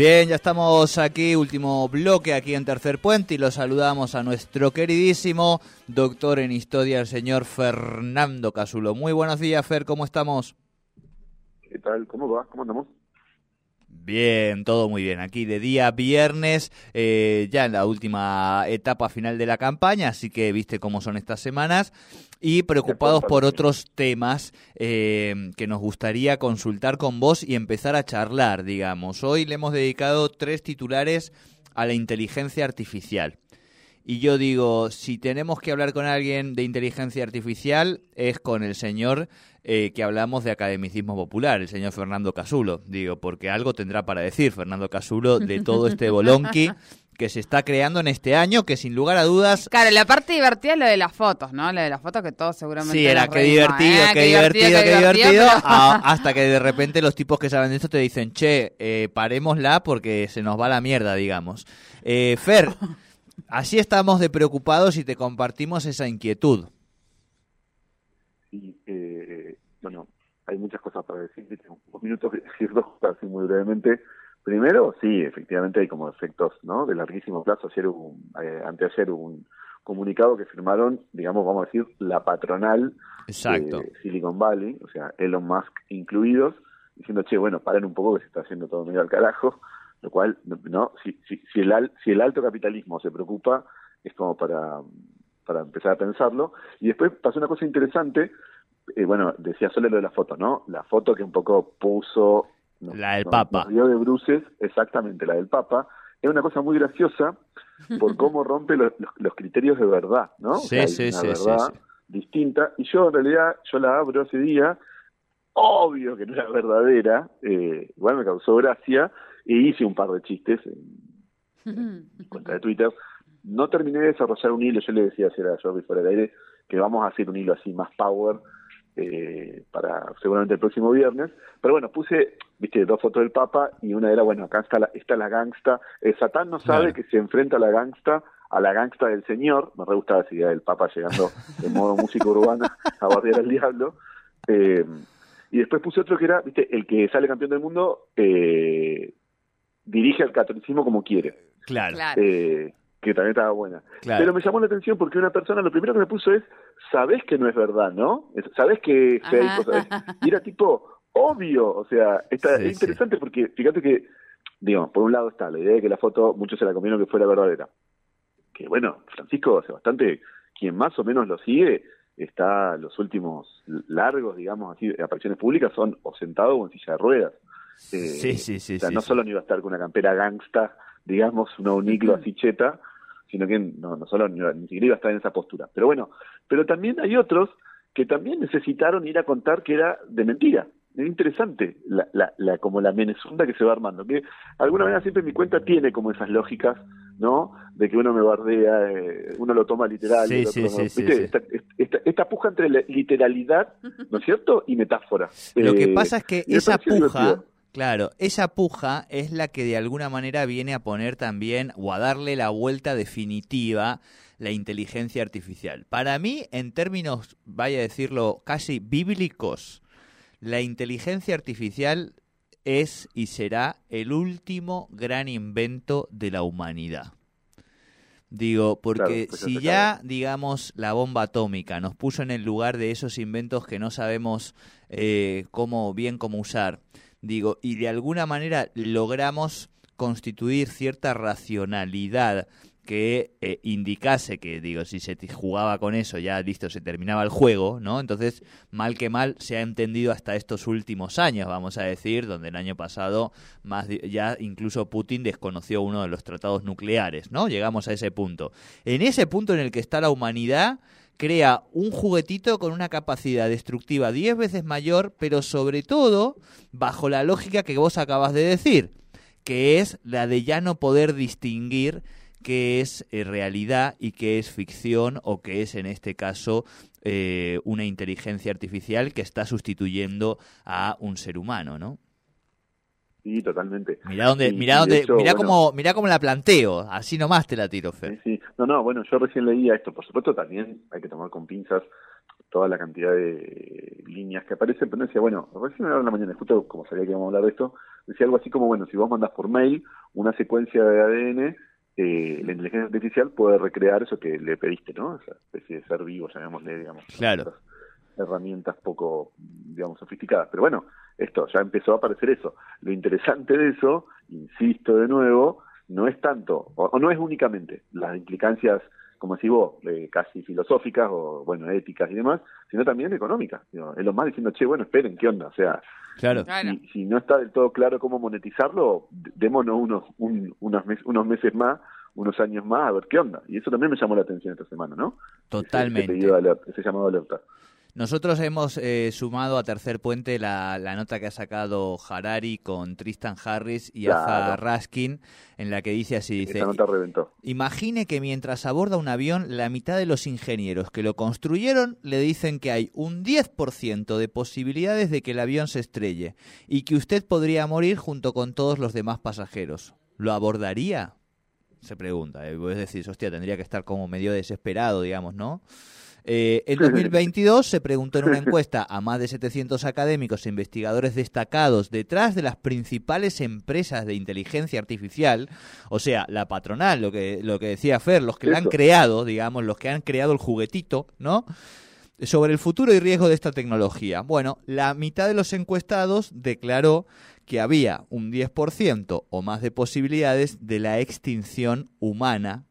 Bien, ya estamos aquí, último bloque aquí en Tercer Puente y lo saludamos a nuestro queridísimo doctor en historia, el señor Fernando Casulo. Muy buenos días, Fer, ¿cómo estamos? ¿Qué tal? ¿Cómo va? ¿Cómo andamos? Bien, todo muy bien. Aquí de día viernes, eh, ya en la última etapa final de la campaña, así que viste cómo son estas semanas y preocupados por otros temas eh, que nos gustaría consultar con vos y empezar a charlar, digamos. Hoy le hemos dedicado tres titulares a la inteligencia artificial. Y yo digo, si tenemos que hablar con alguien de inteligencia artificial, es con el señor eh, que hablamos de academicismo popular, el señor Fernando Casulo. Digo, porque algo tendrá para decir Fernando Casulo de todo este bolonqui que se está creando en este año, que sin lugar a dudas... Claro, la parte divertida es lo de las fotos, ¿no? Lo de las fotos que todos seguramente... Sí, era qué divertido, qué, divertido, qué divertido, hasta que de repente los tipos que saben de esto te dicen, che, eh, parémosla porque se nos va la mierda, digamos. Eh, Fer, así estamos de preocupados y te compartimos esa inquietud. Sí, eh, bueno, hay muchas cosas para decir, tengo unos minutos que decir dos cosas así muy brevemente. Primero, sí, efectivamente hay como efectos ¿no? de larguísimo plazo. Ayer un, eh, anteayer un comunicado que firmaron, digamos, vamos a decir, la patronal de Silicon Valley, o sea, Elon Musk incluidos, diciendo, che, bueno, paren un poco que se está haciendo todo medio al carajo, lo cual, no, si, si, si, el, si el alto capitalismo se preocupa, es como para, para empezar a pensarlo. Y después pasó una cosa interesante, eh, bueno, decía solo lo de la foto, ¿no? La foto que un poco puso la del Papa. Río de Bruces, exactamente, la del Papa. Es una cosa muy graciosa por cómo rompe los, criterios de verdad, ¿no? Sí, sí, una sí, verdad distinta. Y yo, en realidad, yo la abro ese día, obvio que no era verdadera, eh, igual me causó gracia, e hice un par de chistes en, cuenta de Twitter. No terminé de desarrollar un hilo, yo le decía ayer a Jordi fuera del aire que vamos a hacer un hilo así más power eh, para seguramente el próximo viernes. Pero bueno, puse, viste, dos fotos del Papa y una era, bueno, acá está la, está la gangsta. El Satán no sabe que se enfrenta a la gangsta, a la gangsta del Señor. Me re gustaba esa idea del Papa llegando en modo música urbana a bardear al diablo. Eh, y después puse otro que era, viste, el que sale campeón del mundo eh, dirige al catolicismo como quiere. Claro. Eh, que también estaba buena. Pero me llamó la atención porque una persona lo primero que me puso es, sabes que no es verdad, ¿no? Sabes que Y era tipo, obvio, o sea, está, es interesante porque fíjate que, digamos, por un lado está la idea de que la foto muchos se la comieron que fuera verdadera. Que bueno, Francisco hace bastante, quien más o menos lo sigue, está los últimos largos, digamos así, apariciones públicas son o sentado o en silla de ruedas. sí, sí, sí. O sea, no solo no iba a estar con una campera gangsta, digamos, una uniclo así cheta, sino que no, no solo ni, siquiera iba a estar en esa postura. Pero bueno, pero también hay otros que también necesitaron ir a contar que era de mentira. Es interesante la, la, la, como la menezunda que se va armando, que alguna manera siempre mi cuenta tiene como esas lógicas, ¿no? De que uno me bardea, eh, uno lo toma literal. Sí, sí, sí, esta, esta, esta, puja entre literalidad, ¿no es cierto? Y metáfora. Lo que eh, pasa es que esa puja... Claro, esa puja es la que de alguna manera viene a poner también o a darle la vuelta definitiva la inteligencia artificial. Para mí, en términos, vaya a decirlo, casi bíblicos, la inteligencia artificial es y será el último gran invento de la humanidad. Digo, porque pues si ya, digamos, la bomba atómica nos puso en el lugar de esos inventos que no sabemos eh, cómo bien cómo usar, digo, y de alguna manera logramos constituir cierta racionalidad que eh, indicase que, digo, si se jugaba con eso, ya listo, se terminaba el juego, ¿no? Entonces, mal que mal, se ha entendido hasta estos últimos años, vamos a decir, donde el año pasado más ya incluso Putin desconoció uno de los tratados nucleares, ¿no? Llegamos a ese punto. En ese punto en el que está la humanidad, crea un juguetito con una capacidad destructiva 10 veces mayor, pero sobre todo bajo la lógica que vos acabas de decir, que es la de ya no poder distinguir qué es eh, realidad y qué es ficción o qué es en este caso eh, una inteligencia artificial que está sustituyendo a un ser humano, ¿no? Sí, totalmente. Mira dónde, mira dónde, mira cómo, mira cómo la planteo, así nomás te la tiro, Fer. Sí, sí, no, no, bueno, yo recién leía esto, por supuesto también hay que tomar con pinzas toda la cantidad de líneas que aparecen, pero decía, bueno, recién en la mañana, justo como sabía que íbamos a hablar de esto, decía algo así como, bueno, si vos mandas por mail una secuencia de ADN, eh, la inteligencia artificial puede recrear eso que le pediste, ¿no? Esa especie de ser vivo, llamémosle, digamos. Claro. Herramientas poco, digamos, sofisticadas. Pero bueno, esto, ya empezó a aparecer eso. Lo interesante de eso, insisto de nuevo, no es tanto, o, no es únicamente las implicancias, como decís vos, eh, casi filosóficas o, bueno, éticas y demás, sino también económicas. es lo más diciendo, che, bueno, esperen, ¿qué onda? O sea, claro. Si, si, no está del todo claro cómo monetizarlo, démonos unos, unos, unos meses más unos años más a ver qué onda. Y eso también me llamó la atención esta semana, ¿no? Totalmente. Ese, ese, ese llamado alerta. Nosotros hemos eh, sumado a Tercer Puente la, nota que ha sacado Harari con Tristan Harris y Aza Raskin, en la que dice así, dice, nota reventó. imagine que mientras aborda un avión, la mitad de los ingenieros que lo construyeron le dicen que hay un 10% de posibilidades de que el avión se estrelle y que usted podría morir junto con todos los demás pasajeros. ¿Lo abordaría? Se pregunta. ¿eh? Es decir, hostia, tendría que estar como medio desesperado, digamos, ¿no? Eh, en 2022 se preguntó en una encuesta a más de 700 académicos e investigadores destacados detrás de las principales empresas de inteligencia artificial, o sea, la patronal, lo que, lo que decía Fer, los que la han creado, digamos, los que han creado el juguetito, ¿no? Sobre el futuro y riesgo de esta tecnología. Bueno, la mitad de los encuestados declaró que había un 10% o más de posibilidades de la extinción humana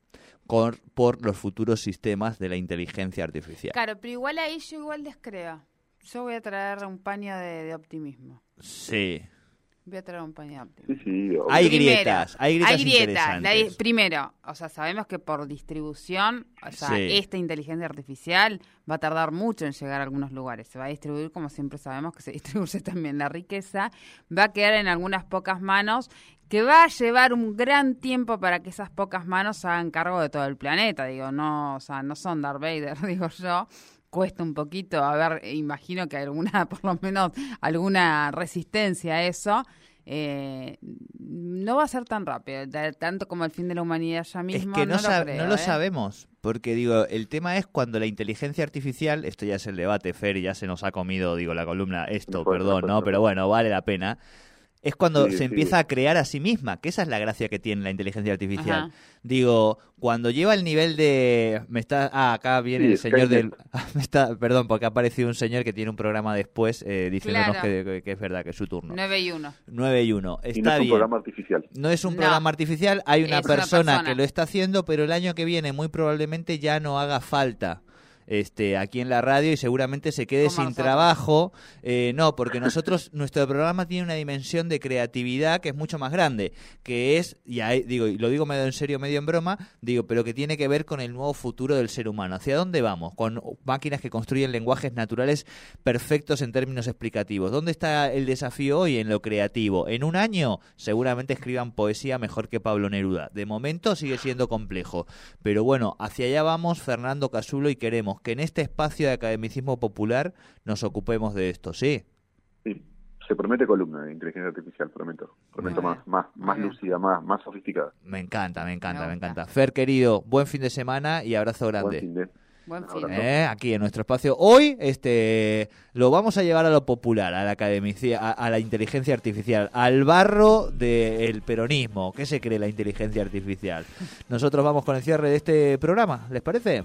por los futuros sistemas de la inteligencia artificial. Claro, pero igual ahí yo igual descreo. Yo voy a traer un paño de, optimismo. Sí. Voy a traer un paño de optimismo. Sí, sí, hay grietas, hay grietas. Hay grietas. primero, o sea, sabemos que por distribución, o sea, esta inteligencia artificial va a tardar mucho en llegar a algunos lugares. Se va a distribuir, como siempre sabemos que se distribuye también la riqueza. Va a quedar en algunas pocas manos que va a llevar un gran tiempo para que esas pocas manos hagan cargo de todo el planeta. Digo, no, o sea, no son Darth Vader, digo yo. Cuesta un poquito, a ver, imagino que alguna, por lo menos, alguna resistencia a eso. Eh, no va a ser tan rápido, tanto como el fin de la humanidad ya mismo. Es que no, lo, ¿eh? sabemos, porque digo, el tema es cuando la inteligencia artificial, esto ya es el debate, Fer, y ya se nos ha comido, digo, la columna, esto, perdón, ¿no? Pero bueno, vale la pena es cuando se empieza a crear a sí misma, que esa es la gracia que tiene la inteligencia artificial. Digo, cuando lleva el nivel de me está ah, acá viene el señor del me está perdón, porque ha aparecido un señor que tiene un programa después eh, diciéndonos que, es verdad, que es su turno. 9 y 1. 9 y 1. Está no es un programa artificial. No es un programa artificial, hay una persona que lo está haciendo, pero el año que viene muy probablemente ya no haga falta este, aquí en la radio y seguramente se quede sin trabajo. Eh, no, porque nosotros, nuestro programa tiene una dimensión de creatividad que es mucho más grande, que es, y digo, y lo digo medio en serio, medio en broma, digo, pero que tiene que ver con el nuevo futuro del ser humano. ¿Hacia dónde vamos? Con máquinas que construyen lenguajes naturales perfectos en términos explicativos. ¿Dónde está el desafío hoy en lo creativo? En un año seguramente escriban poesía mejor que Pablo Neruda. De momento sigue siendo complejo. Pero bueno, hacia allá vamos Fernando Casulo y queremos que en este espacio de academicismo popular nos ocupemos de esto, ¿sí? Sí, se promete columna de inteligencia artificial, prometo. Prometo más, más, más lúcida, más, más sofisticada. Me encanta, me encanta, me, encanta. Fer, querido, buen fin de semana y abrazo grande. Buen fin ¿Eh? Aquí en nuestro espacio. Hoy este lo vamos a llevar a lo popular, a la academia, a, la inteligencia artificial, al barro del peronismo. ¿Qué se cree la inteligencia artificial? Nosotros vamos con el cierre de este programa, ¿les parece?